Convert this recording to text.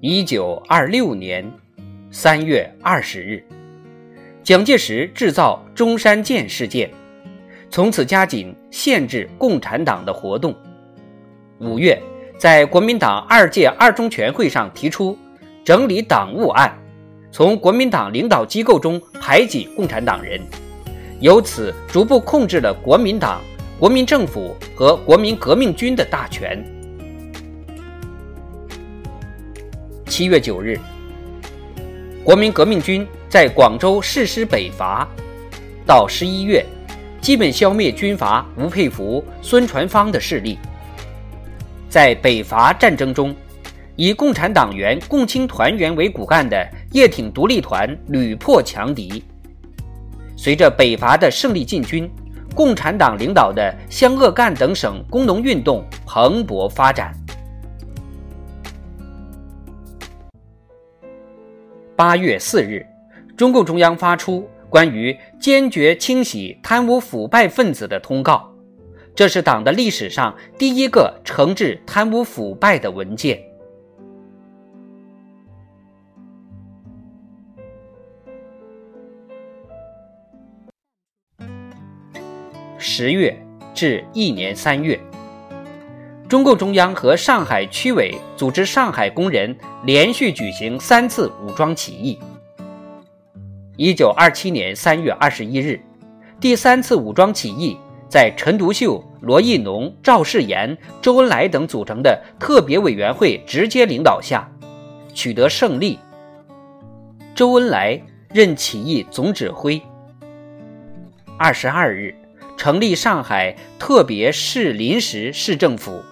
一九二六年三月二十日，蒋介石制造中山舰事件，从此加紧限制共产党的活动。五月，在国民党二届二中全会上提出整理党务案，从国民党领导机构中排挤共产党人，由此逐步控制了国民党、国民政府和国民革命军的大权。七月九日，国民革命军在广州誓师北伐，到十一月，基本消灭军阀吴佩孚、孙传芳的势力。在北伐战争中，以共产党员共青团员为骨干的叶挺独立团屡破强敌。随着北伐的胜利进军，共产党领导的湘鄂赣等省工农运动蓬勃发展。八月四日，中共中央发出关于坚决清洗贪污腐败分子的通告，这是党的历史上第一个惩治贪污腐败的文件。十月至一年三月。中共中央和上海区委组织上海工人连续举行三次武装起义。一九二七年三月二十一日，第三次武装起义在陈独秀、罗亦农、赵世炎、周恩来等组成的特别委员会直接领导下取得胜利。周恩来任起义总指挥。二十二日，成立上海特别市临时市政府。